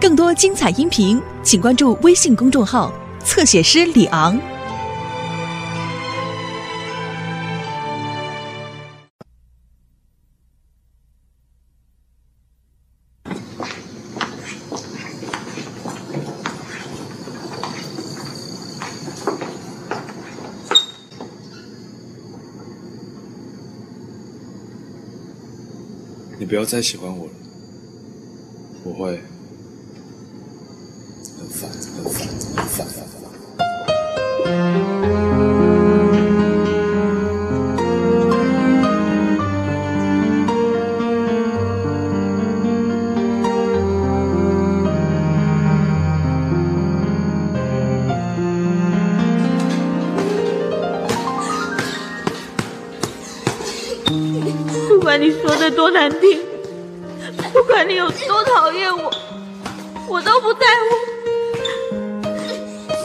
更多精彩音频，请关注微信公众号“侧写师李昂”。你不要再喜欢我了，我会多难听，不管你有多讨厌我，我都不在乎。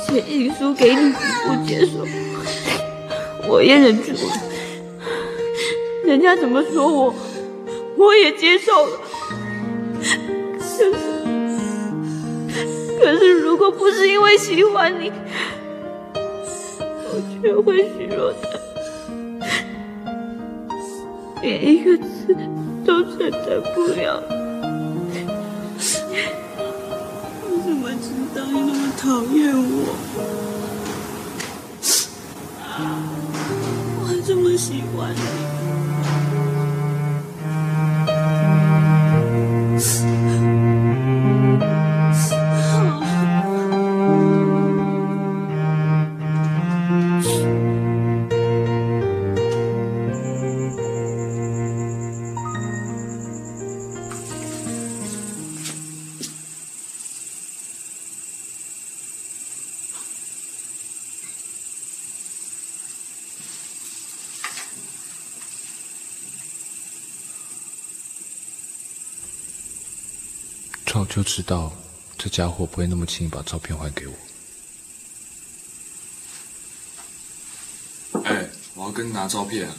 写情书给你，你不接受，我也忍住了。人家怎么说我，我也接受了。可是，可是如果不是因为喜欢你，我却会虚弱的。连一个字都承担不了。你怎么知道你那么讨厌我？我这么喜欢你。就知道这家伙不会那么轻易把照片还给我。哎，我要跟你拿照片。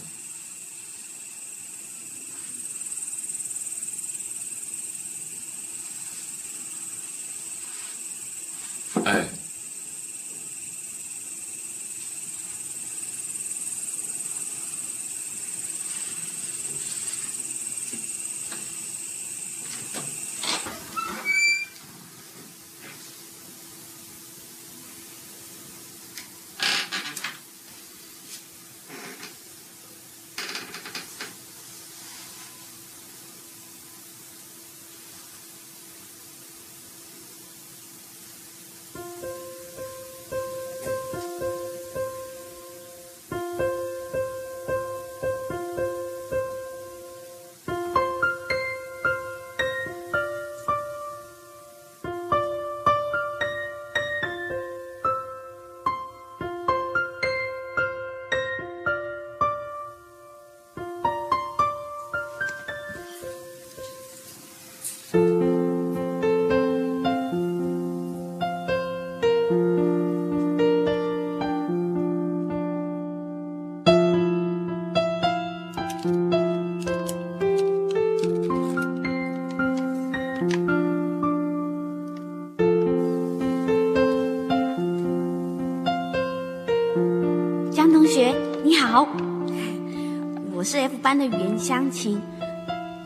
我是 F 班的袁湘琴。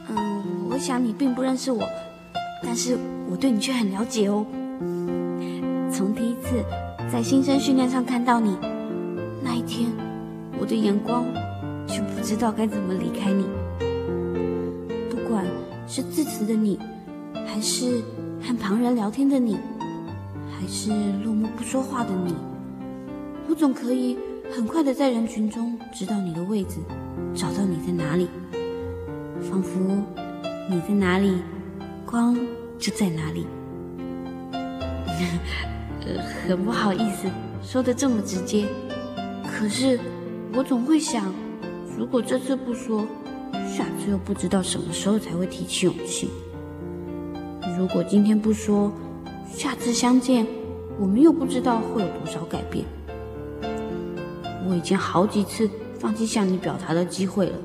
嗯，我想你并不认识我，但是我对你却很了解哦。从第一次在新生训练上看到你那一天，我的眼光就不知道该怎么离开你。不管是致辞的你，还是和旁人聊天的你，还是落寞不说话的你，我总可以很快的在人群中知道你的位置，找到你在哪里，仿佛你在哪里，光就在哪里。很不好意思说的这么直接，可是我总会想，如果这次不说，下次又不知道什么时候才会提起勇气。如果今天不说，下次相见，我们又不知道会有多少改变。我已经好几次放弃向你表达的机会了。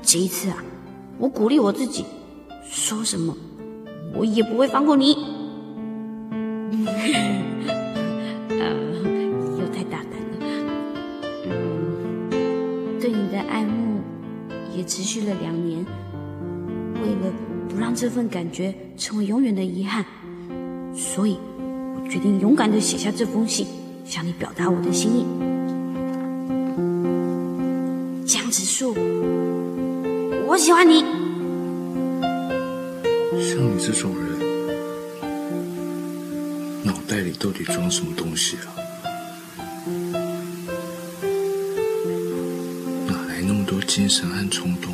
这一次啊，我鼓励我自己，说什么我也不会放过你。呃，又太大胆了。对你的爱慕也持续了两年。为了不让这份感觉成为永远的遗憾，所以我决定勇敢的写下这封信，向你表达我的心意。树，我喜欢你。像你这种人，脑袋里到底装什么东西啊？哪来那么多精神和冲动，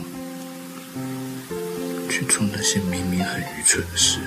去做那些明明很愚蠢的事？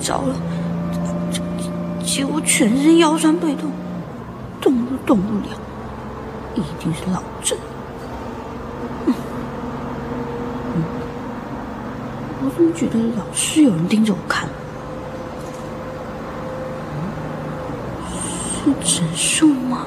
着了，结结果全身腰酸背痛，动都动不了，一定是老症。嗯嗯我怎么觉得老是有人盯着我看？是陈树吗？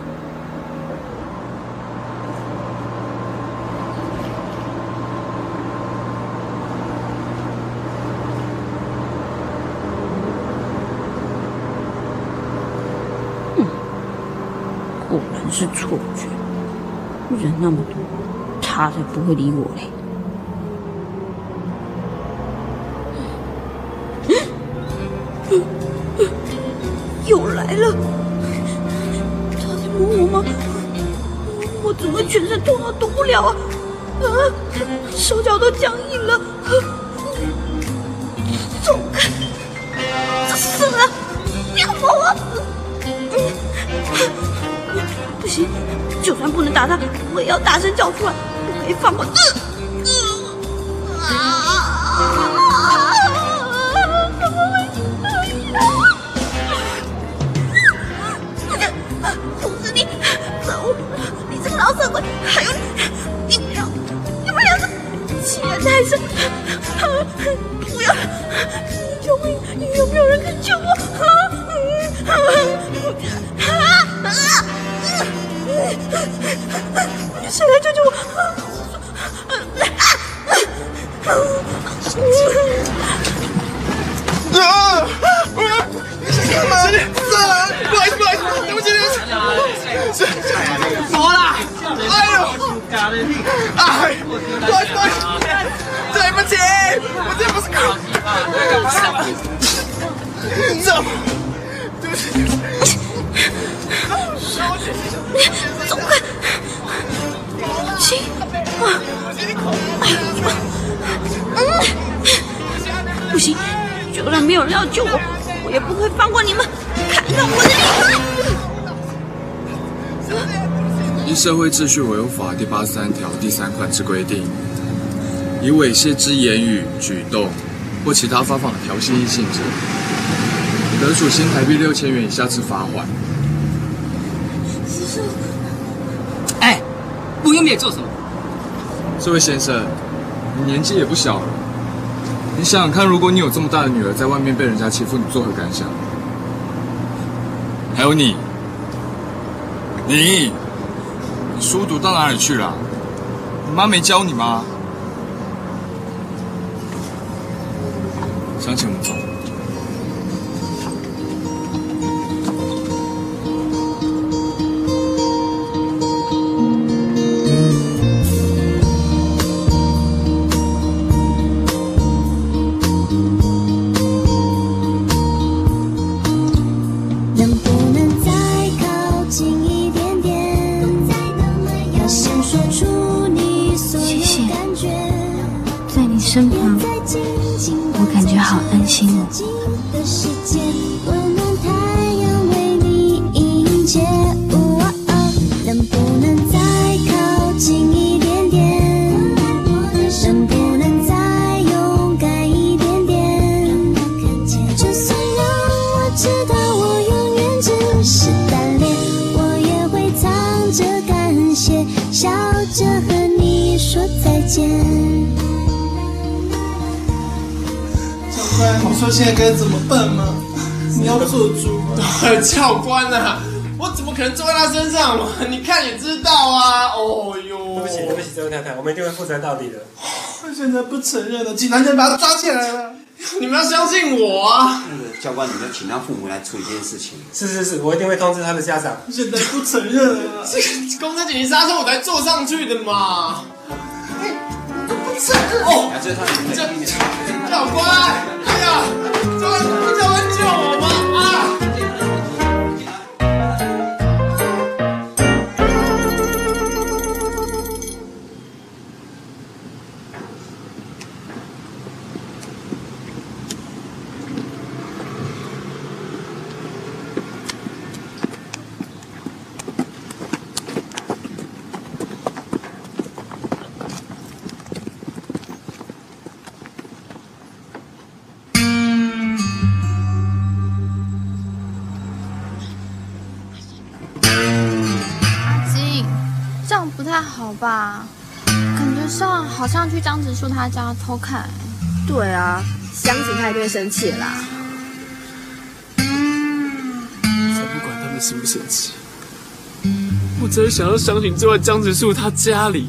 是错觉，人那么多，他才不会理我嘞。又来了，他在摸我吗？我怎么全身痛到动不了啊？啊，手脚都僵硬了。就算不能打他，我也要大声叫出来，不可以放过。呃哎，不好意思，不好意思，对不起，我真不是故意。走，对不起。走开！行啊！不行，就算没有人要救我，我也不会放过你们！看看我的厉害！依《社会秩序维护法》第八十三条第三款之规定，以猥亵之言语、举动或其他发放的调戏意性质，得处新台币六千元以下之罚款。哎，不用面做什么？这位先生，你年纪也不小了，你想想看，如果你有这么大的女儿在外面被人家欺负，你作何感想？还有你，你，你书读到哪里去了？你妈没教你吗？想起我们走。身旁，我感觉好安心哦。说现在该怎么办吗？你要做主吗？教官啊，我怎么可能坐在他身上嘛？你看也知道啊。哦哟，对不起，对不起，这位太太，我们一定会负责到底的。他现在不承认了，警察就把他抓起来了。你们要相信我啊！那个教官，你要请他父母来处理这件事情。是是是，我一定会通知他的家长。现在不承认了，这个公车紧急刹车我才坐上去的嘛。哦，这他这教官，哎呀，教官，教官救我吧？感觉上好像去张子树他家偷看。对啊，湘琴他一定会生气的啦。才不管他们生不生气，我只是想要相信坐在江直树他家里，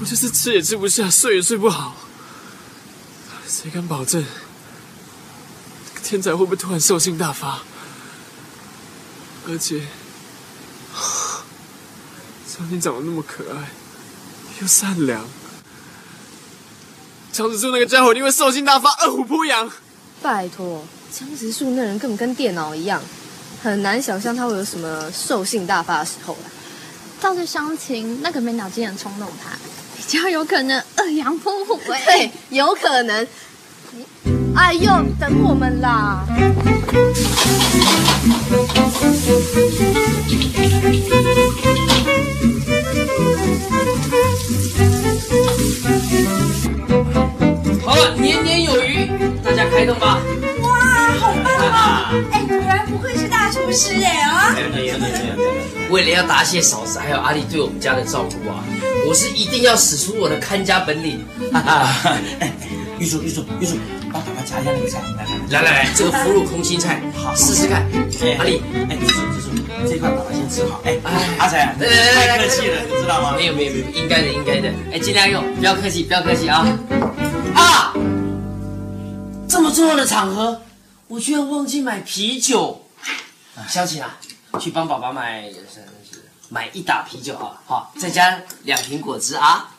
我就是吃也吃不下，睡也睡不好。谁敢保证这个天才会不会突然兽性大发？而且，张婷长得那么可爱，又善良，江直树那个家伙一定会兽性大发，二虎扑羊。拜托，江直树那人根本跟电脑一样，很难想象他会有什么兽性大发的时候啦。倒是湘琴那个没脑筋的冲动他，比较有可能二阳扑虎哎。对，有可能。哎呦，等我们啦！开动吧。哇，好棒啊！哎，果然不愧是大厨师哎啊！为了要答谢嫂子还有阿丽对我们家的照顾啊，我是一定要使出我的看家本领。哈哈，玉树，玉树，玉树，帮爸爸夹一下那个菜，来来来这个腐乳空心菜，好，试试看。哎阿丽，哎，玉树，玉树，这一块爸爸先吃好。哎，阿才，来来来来，太客气了，你知道吗？没有没有没有，应该的应该的。哎，尽量用，不要客气不要客气啊。啊！重要的场合，我居然忘记买啤酒。小姐啊，去帮爸爸买买一打啤酒啊，好，再加两瓶果汁啊。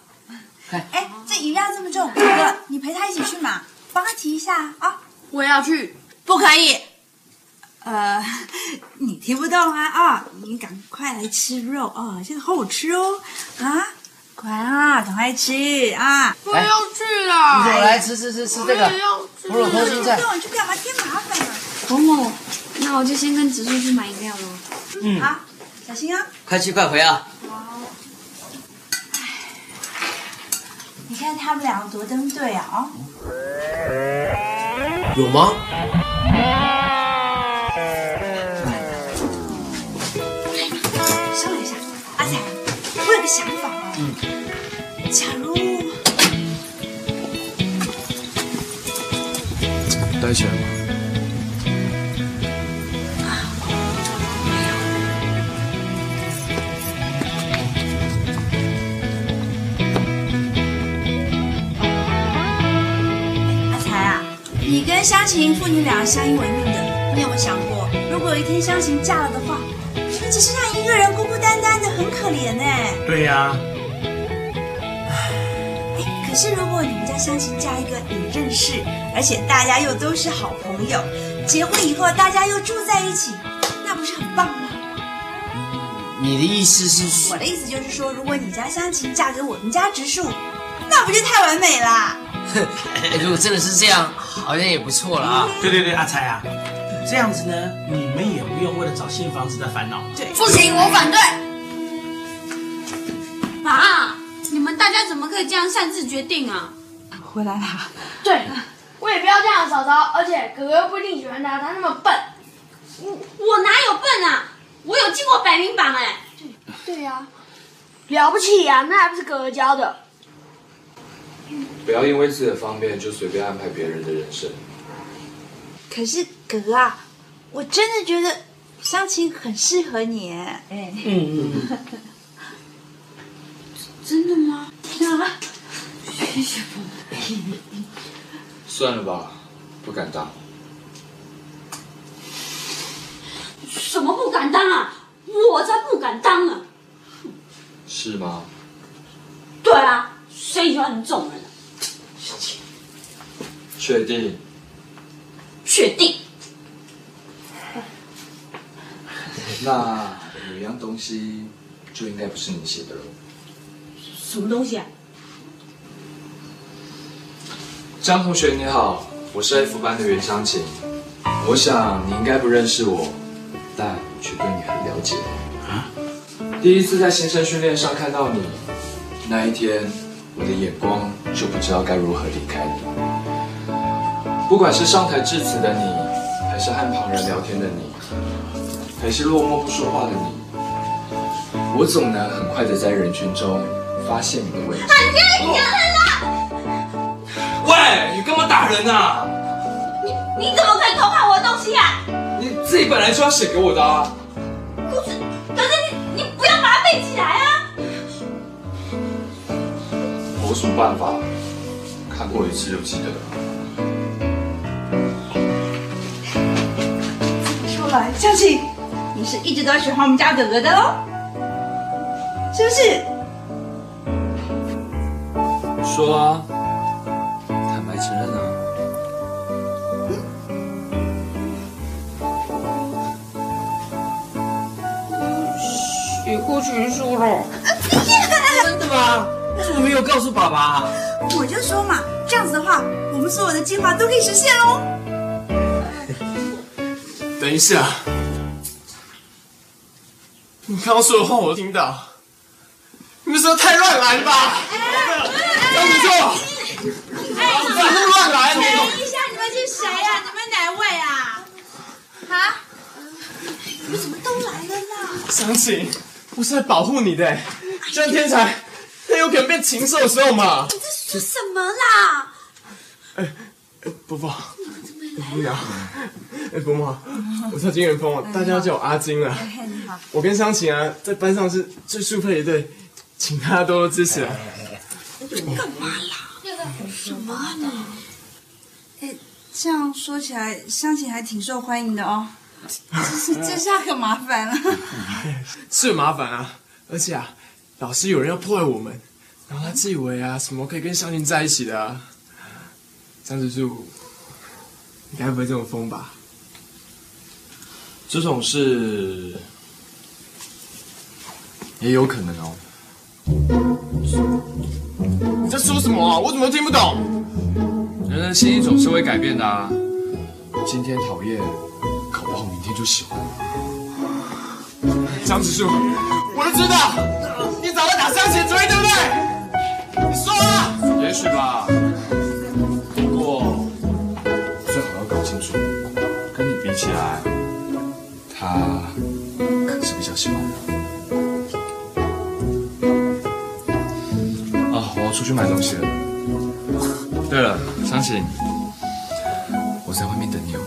哎，这饮料这么重，哥哥，你陪他一起去嘛，帮他提一下啊。我要去，不可以。呃，你提不懂啊啊！你赶快来吃肉哦，现在好好吃哦啊！快啊，赶快吃啊！不要去了。你来吃吃吃吃这个腐乳空心菜。你去干嘛？添麻烦啊！某某，那我就先跟植树去买饮料了。嗯，好，小心啊！快去快回啊！好。你看他们两个多登对啊！哦。有吗？稍等一下，阿才，我有个想法。假如待起来吧。阿才啊，你跟湘琴父女俩相依为命的，你有没有想过，如果有一天湘琴嫁了的话，你只剩下一个人孤孤单单的，很可怜呢。对呀、是如果你们家湘琴嫁一个你认识，而且大家又都是好朋友，结婚以后大家又住在一起，那不是很棒吗？你的意思是说我的意思就是说，如果你家湘琴嫁给我们家植树，那不就太完美啦？哼 如果真的是这样，好像也不错了啊。对对对，阿才啊，这样子呢，你们也不用为了找新房子的烦恼。对，不行，我反对。擅自决定啊？回来啦。对，我也不要这样，嫂嫂。而且哥哥又不一定喜欢他，他那么笨。我我哪有笨啊？我有进过百名榜哎。对呀、了不起呀、那还不是哥哥教的。不要因为自己的方便就随便安排别人的人生。可是哥哥啊，我真的觉得相亲很适合你哎。哎，嗯嗯。真的吗？啊，算了吧，不敢当。什么不敢当啊？我才不敢当呢。是吗？对啊，谁喜欢你这种人啊？确定？确定。那有一样东西就应该不是你写的了。什么东西啊？张同学你好，我是 F 班的袁湘琴。我想你应该不认识我，但却对你很了解。第一次在新生训练上看到你，那一天我的眼光就不知道该如何离开你。不管是上台致辞的你，还是和旁人聊天的你，还是落寞不说话的你，我总能很快的在人群中发现你的位置。喂，你干嘛打人啊？你你怎么可以偷看我的东西啊？你自己本来就要写给我的啊！可是可是你你不要把它背起来啊！我有什么办法？看过一次就记得了。说来，相信，你是一直都在喜欢我们家哥哥的喽？是不是？说啊，承认啊。写过情书了。真的吗？为什么没有告诉爸爸？我就说嘛，这样子的话，我们所有的计划都可以实现哦。等一下，你刚刚说的话我都听到，你们说太乱来了吧？张子座，哎，怎么乱来？等一下，你们是谁呀、你们哪位啊？啊？你们怎么都来了呢？湘琴，我是来保护你的，这样天才很有可能变禽兽的时候嘛。你在说什么啦？哎，伯伯，你好，哎，伯母，我叫金元峰，大家叫我阿金了。你好。我跟湘琴啊，在班上是最速配一对，请大家多多支持啊。干嘛啦？什么呢？哎，这样说起来，湘琴还挺受欢迎的哦。这这下可麻烦了。是很麻烦啊，而且啊，老师有人要破坏我们，然后他自以为啊，什么可以跟湘琴在一起的啊。张子树，你该不会这么疯吧？这种事也有可能哦。你在说什么啊？我怎么都听不懂？人的心意总是会改变的啊。今天讨厌，搞不好明天就喜欢。张子树，我都知道，你早在打湘琴主意，对不对？你说啊！也许吧，不过最好要搞清楚，跟你比起来，他可是比较喜欢的。买东西了。对了，湘琴，我在外面等你哦。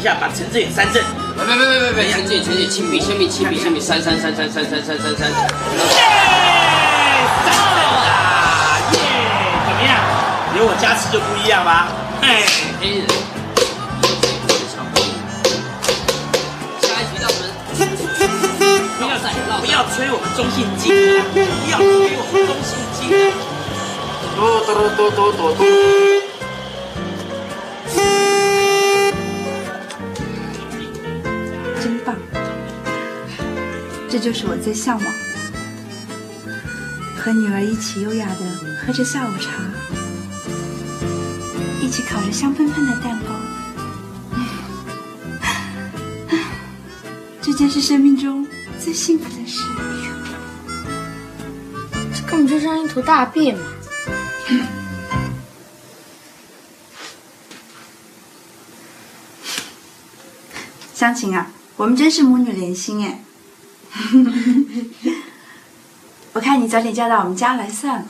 一下，把陈志远三振。别别别别别，陈姐陈姐，亲笔亲笔亲笔亲笔，三三三三三三三三三。耶！怎么样？有我加持就不一样吧？嘿，黑人。下一局到门。不要不要吹我们中信金啊！不要吹我们中信金啊！哆哆哆哆哆就是我最向往的，和女儿一起优雅的喝着下午茶，一起烤着香喷喷的蛋糕。这真是生命中最幸福的事。这根本就像一坨大便嘛！湘琴啊，我们真是母女连心哎！我看你早点嫁到我们家来算了。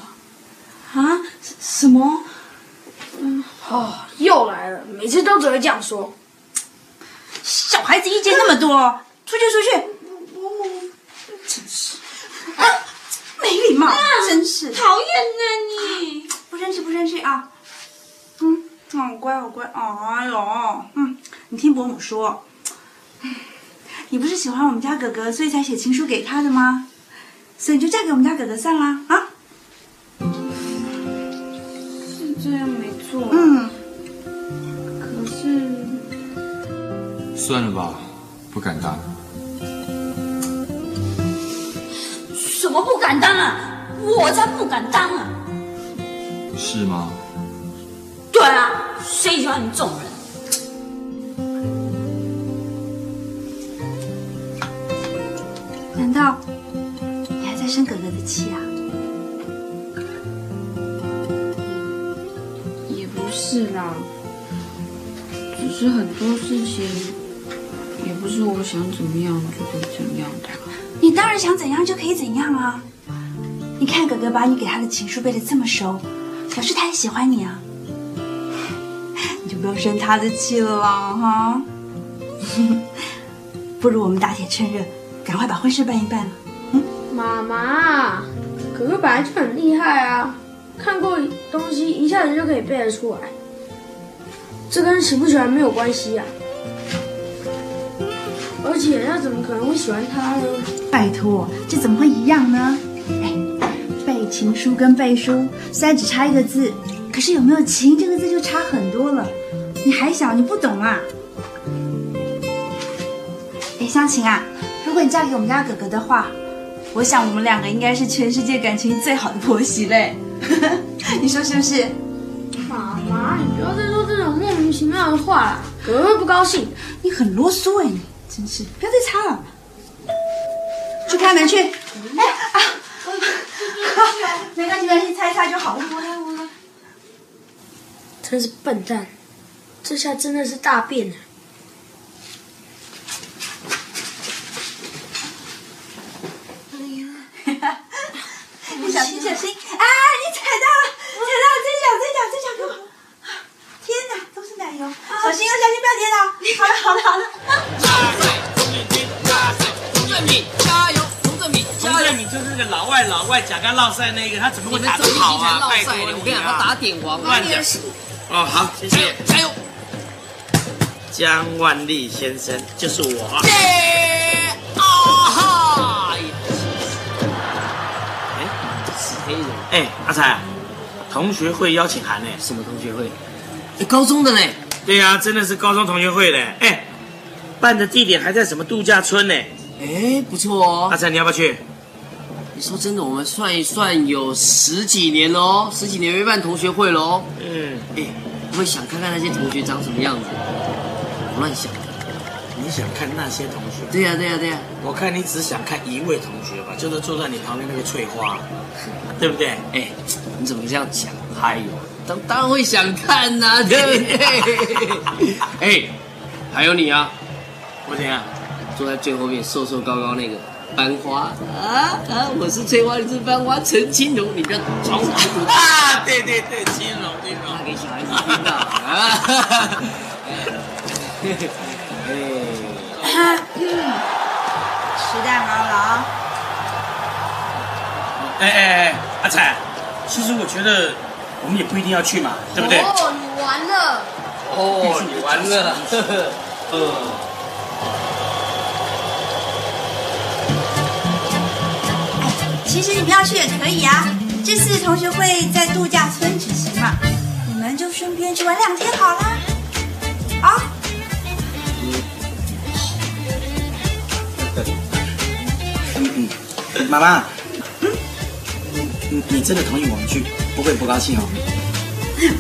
啊？什么？嗯，哦，又来了，每次都只会这样说。小孩子意见那么多，出去出去！真是，啊，没礼貌，真是讨厌呢你！不生气不生气啊！嗯，好乖好乖。哎呦，嗯，你听伯母说，你不是喜欢我们家哥哥，所以才写情书给他的吗？所以你就嫁给我们家哥哥算了啊！是这样没错。嗯，可是算了吧，不敢当。什么不敢当啊？我才不敢当啊！是吗？对啊，谁喜欢你这种人？道你还在生哥哥的气啊？也不是啦，只是很多事情也不是我想怎么样就可以怎样的。你当然想怎样就可以怎样啊！你看哥哥把你给他的情书背得这么熟，表示他也喜欢你啊！你就不要生他的气了啦，哈！不如我们打铁趁热，赶快把婚事办一办嗯。妈妈，哥哥本来就很厉害啊，看过东西一下子就可以背得出来，这跟喜不喜欢没有关系啊。而且他怎么可能会喜欢他呢？拜托，这怎么会一样呢？哎，背情书跟背书虽然只差一个字，可是有没有情这个字就差很多了。你还小，你不懂啊。哎，湘琴啊，如果你嫁给我们家哥哥的话，我想我们两个应该是全世界感情最好的婆媳嘞。你说是不是？妈妈，你不要再说这种莫名其妙的话了，哥哥会不高兴。你很啰嗦哎，你真是不要再擦了。去开门去。哎啊，没关系没关系，擦一擦就好了。我来我来。真是笨蛋，这下真的是大便了。你小心小心啊！你踩到了，踩到了，这脚这脚这脚给我！天哪，都是奶油，小心哦，小心不要跌倒。好了好了好了。加水，钟远军，加水，钟正敏，加油，钟正敏，洪振敏就是那个老外老外甲肝落赛那个，他怎么会打得好啊？拜托我跟你讲，他打点王，乱讲。哦，好，谢谢，加油！江万利先生就是我。哎，阿才，同学会邀请函呢？什么同学会？哎，高中的呢？对呀、真的是高中同学会嘞。哎，办的地点还在什么度假村呢？哎，不错哦。阿才，你要不要去？你说真的，我们算一算，有十几年喽，十几年没办同学会喽。嗯，哎，我会想看看那些同学长什么样子。我乱想的。你想看那些同学？对呀、对呀、对呀、我看你只想看一位同学吧，就是坐在你旁边那个翠花，对不对？哎，你怎么这样讲？还有，当当然会想看呐、对不对？哎，还有你啊，我怎样？坐在最后面瘦瘦高高那个班花啊啊！我是翠花，你是班花，陈青龙，你不要装傻啊！对对对，青龙金龙，那给小孩子听到啊！吃蛋糕了啊！哎哎哎，阿彩，其实我觉得我们也不一定要去嘛，对不对？哦，你完了。哦，你完了，呵呵，呃。其实你不要去也可以啊。这次同学会在度假村举行嘛，你们就顺便去玩两天好啦。啊？嗯妈妈，你你真的同意我们去，不会不高兴哦？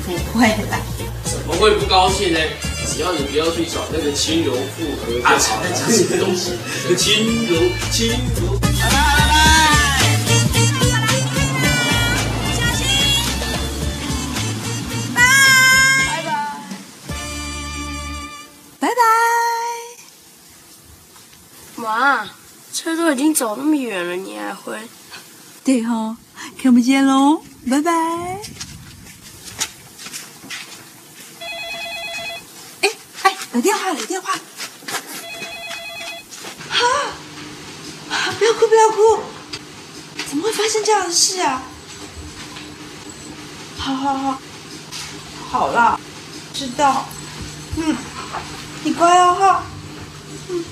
不会啦。怎么会不高兴呢？只要你不要去找那个轻柔复合就好了。这什么东西？轻柔，轻柔。拜拜。妈，车都已经走那么远了，你还回？对哈、看不见喽，拜拜。哎哎，有电话了，有电话。啊！不要哭，不要哭！怎么会发生这样的事啊？好好好，好了，知道。嗯，你乖哦哈。嗯。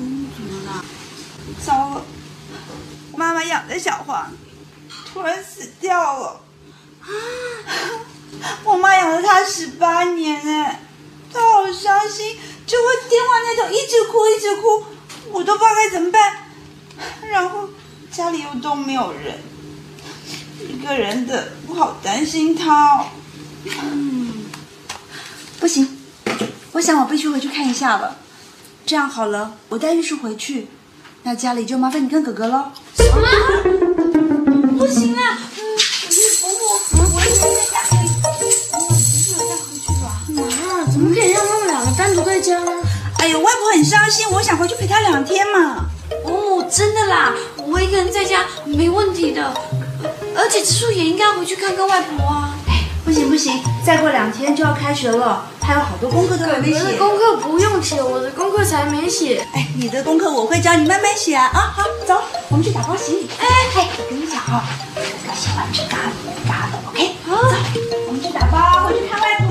嗯，怎么了？糟了，我妈妈养的小黄突然死掉了。我妈养了它十八年哎，她好伤心，就会电话那头一直哭一直哭，我都不知道该怎么办。然后家里又都没有人，一个人的，我好担心她哦。嗯，不行，我想我必须回去看一下了。这样好了，我带玉树回去，那家里就麻烦你跟哥哥喽。什么？不行啊！嗯，你扶我，我一直在家里。我没有带回去吧？妈，怎么可以让他们两个单独在家呢？哎呦，外婆很伤心，我想回去陪她两天嘛。哦，真的啦，我一个人在家没问题的，而且植树也应该回去看看外婆啊。哎不行不行，再过两天就要开学了，还有好多功课都还没写。我的功课不用写，我的功课才没写。哎，你的功课我会教你慢慢写啊！啊，好，走，我们去打包行李。哎哎，我跟你讲啊，哥喜欢吃咖喱咖的，OK？走，我们去打包，回去看外！婆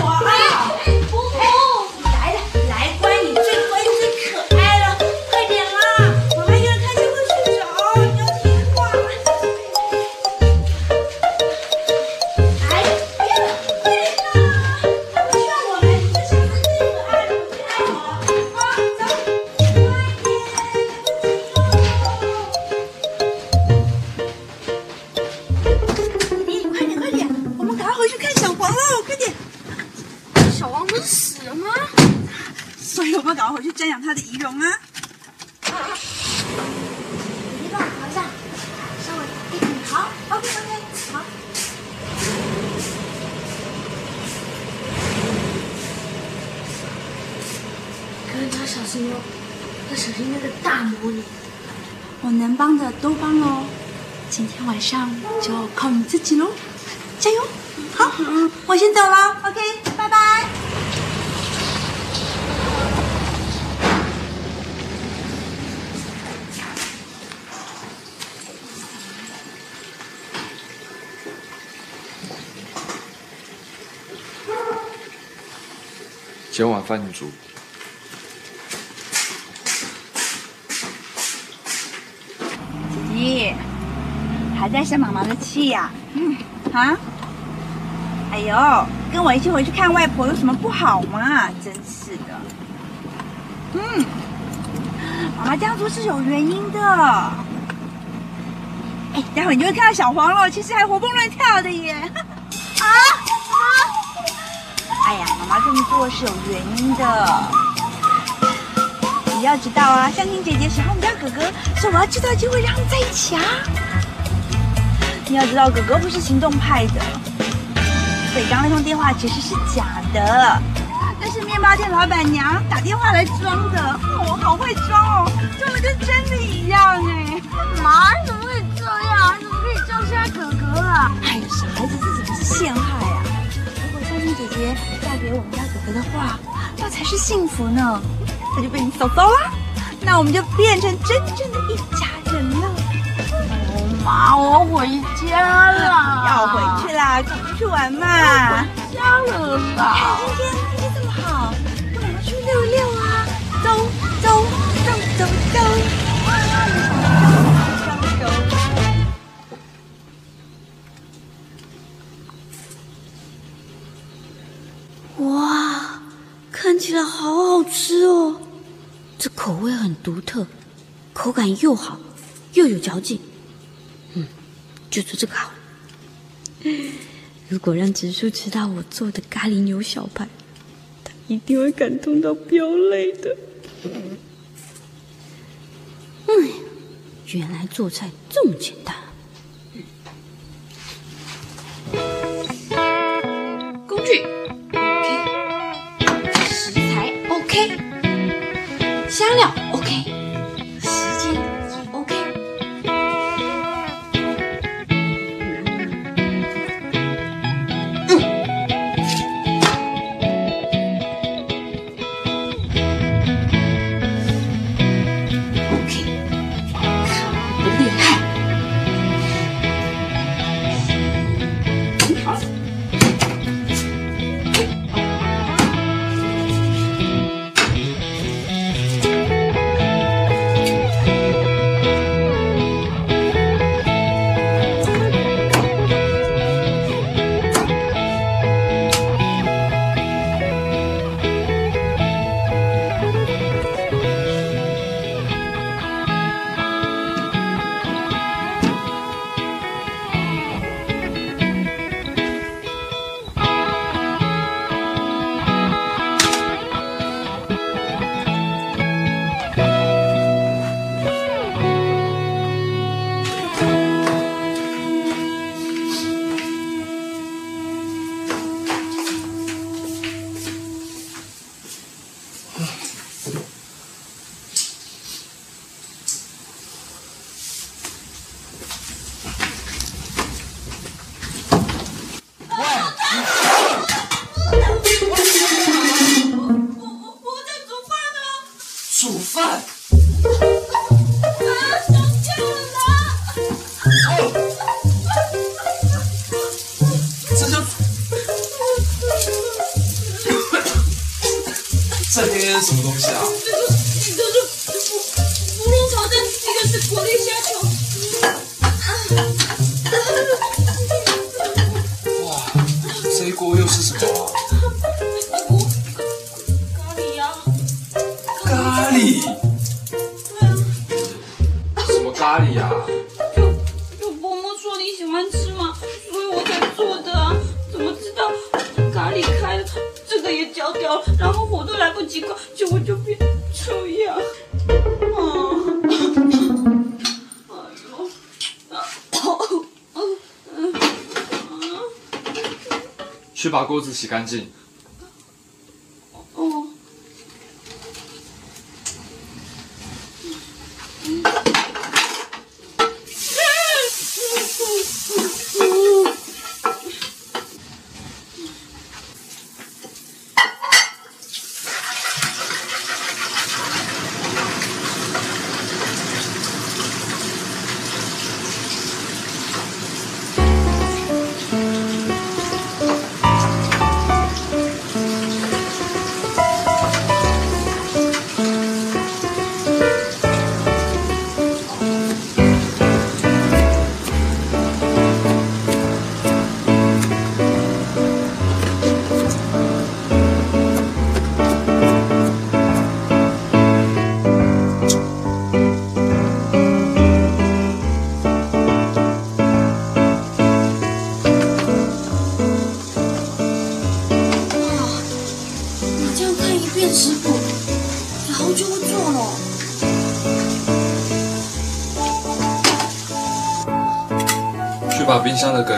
瞻仰他的遗容啊！你帮我调一下，稍微好，OK OK，好。哥，你小心哦，要小心那个大魔女。我能帮的都帮喽，今天晚上就靠你自己喽，加油！好，我先走了，OK，拜拜。今晚饭你煮。姐姐，还在生妈妈的气呀、嗯，啊？哎呦，跟我一起回去看外婆有什么不好吗？真是的。嗯，妈妈这样做是有原因的。哎，待会你就会看到小黄了，其实还活蹦乱跳的耶。妈这么做是有原因的。你要知道啊，香婷姐姐喜欢我们家哥哥，所以我要制造机会让他们在一起啊。你要知道，哥哥不是行动派的，所以刚刚那通电话其实是假的，那是面包店老板娘打电话来装的。哦，好会装哦，装的跟真的一样哎。妈，你怎么可以这样？你怎么可以这样陷害哥哥啊？哎呀，小孩子自己不是陷害姐姐嫁嫁给我们家哥哥的话，那才是幸福呢。他就被你嫂嫂啦，那我们就变成真正的一家人了。妈，我回家了。要回去啦，赶快去玩嘛。回家了啦。今天天气这么好，那我们去溜一溜啊！走走走走走。看起来好好吃哦！这口味很独特，口感又好，又有嚼劲。嗯，就做这个好了。如果让植树吃到我做的咖喱牛小排，他一定会感动到飙泪的。嗯，原来做菜这么简单。工具 OK，香料 OK，锅子洗干净。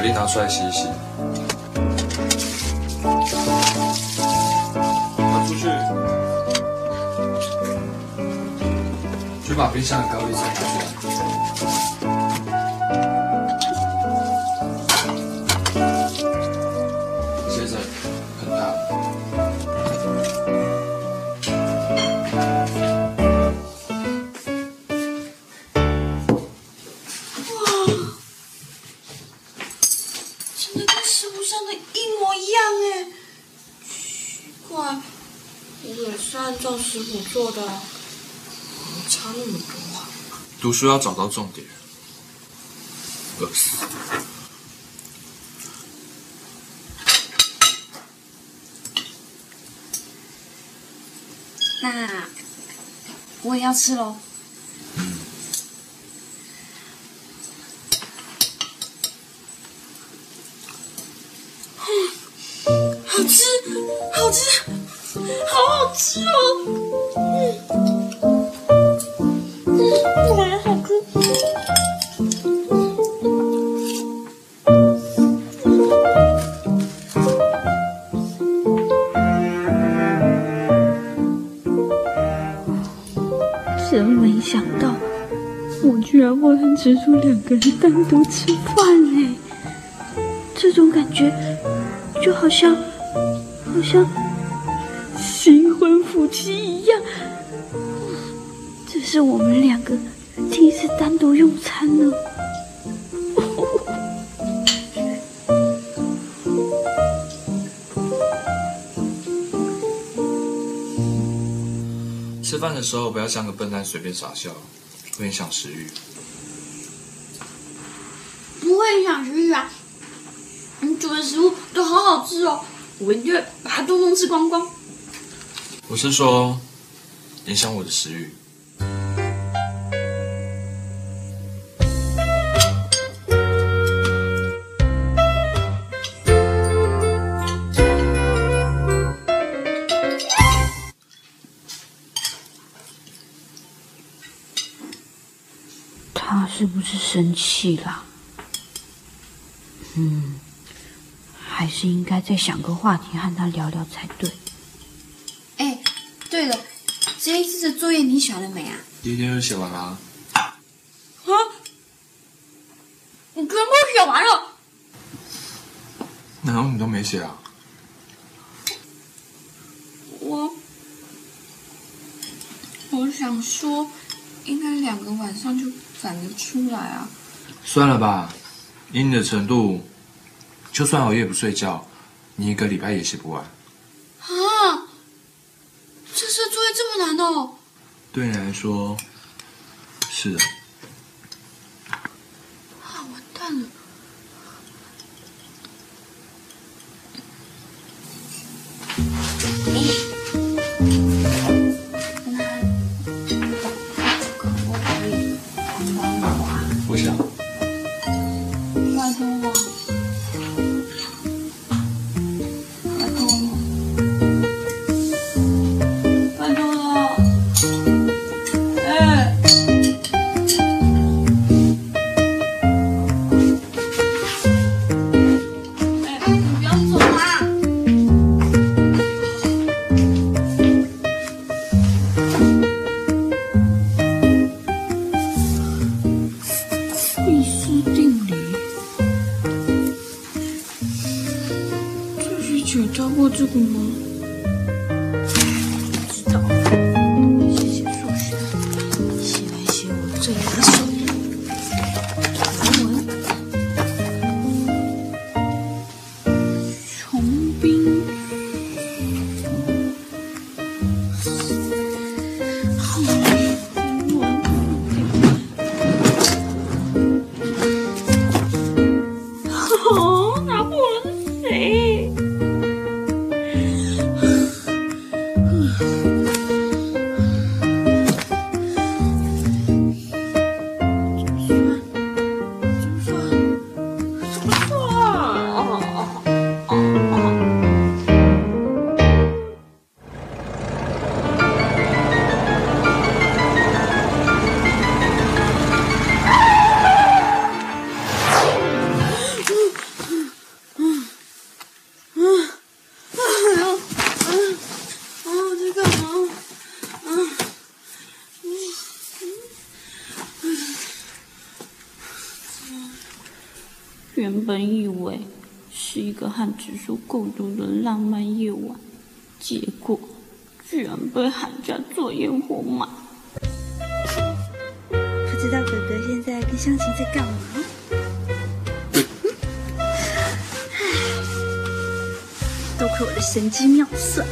冰箱的蛤蜊拿出来洗一洗。就要找到重点。饿死。那我也要吃喽。个人单独吃饭嘞！这种感觉就好像，好像新婚夫妻一样。这是我们两个第一次单独用餐呢。吃饭的时候不要像个笨蛋随便傻笑，会影响食欲。不会影响食欲啊！你煮的食物都好好吃哦，我一定会把它通通吃光光。我是说，影响我的食欲。他是不是生气了？嗯，还是应该再想个话题和他聊聊才对。哎，对了，这一次的作业你写完了没啊？今天就写完了、啊！你全部写完了？难道你都没写啊？我我想说，应该两个晚上就赶得出来啊。算了吧，以你的程度，就算熬夜不睡觉，你一个礼拜也写不完。啊！这次的作业这么难哦？对你来说，是的。本以为是一个和植树共度的浪漫夜晚，结果居然被寒假做烟火骂。不知道哥哥现在跟湘琴在干嘛？多亏我的神机妙算，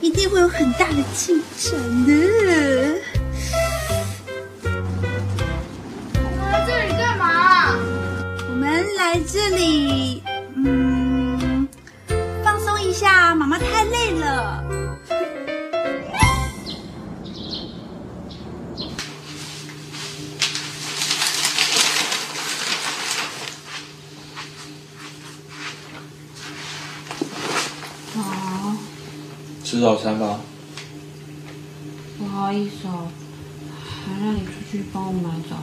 一定会有很大的进展的。这里，嗯，放松一下，妈妈太累了。啊，吃早餐吧。不好意思哦，还让你出去帮我买早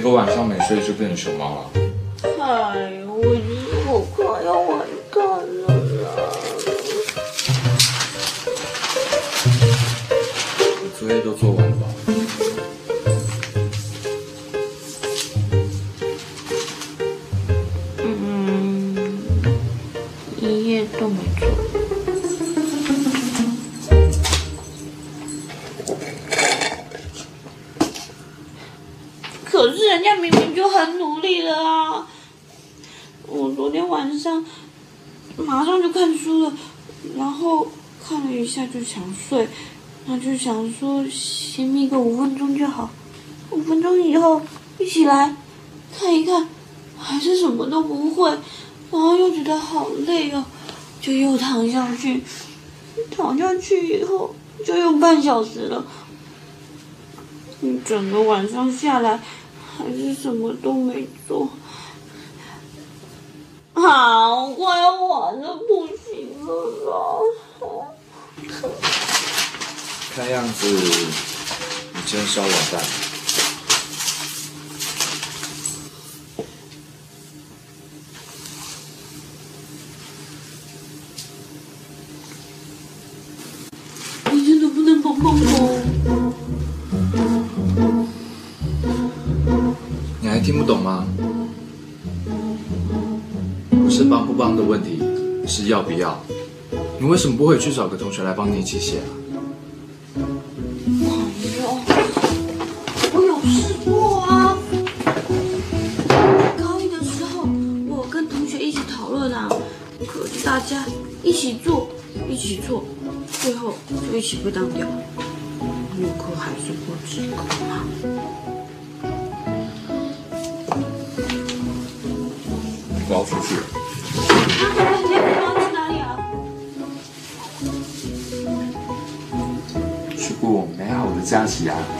一个晚上没睡就变成熊猫了。哎呦，我觉得我快要完蛋了啦！作业都做完了吧？想睡，那就想说先眯个五分钟就好，五分钟以后一起来看一看，还是什么都不会，然后又觉得好累哦，就又躺下去，躺下去以后就又半小时了，一整个晚上下来还是什么都没做，好快要完了，不行了啦！看样子你今天是要完蛋。你真的不能帮帮我？你还听不懂吗？不是帮不帮的问题，是要不要。你为什么不回去找个同学来帮你一起写啊？朋友我有试过啊。高一的时候，我跟同学一起讨论啊，可是大家一起做，一起做，最后就一起被当掉。我可还是不及格嘛。我要出去好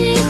慢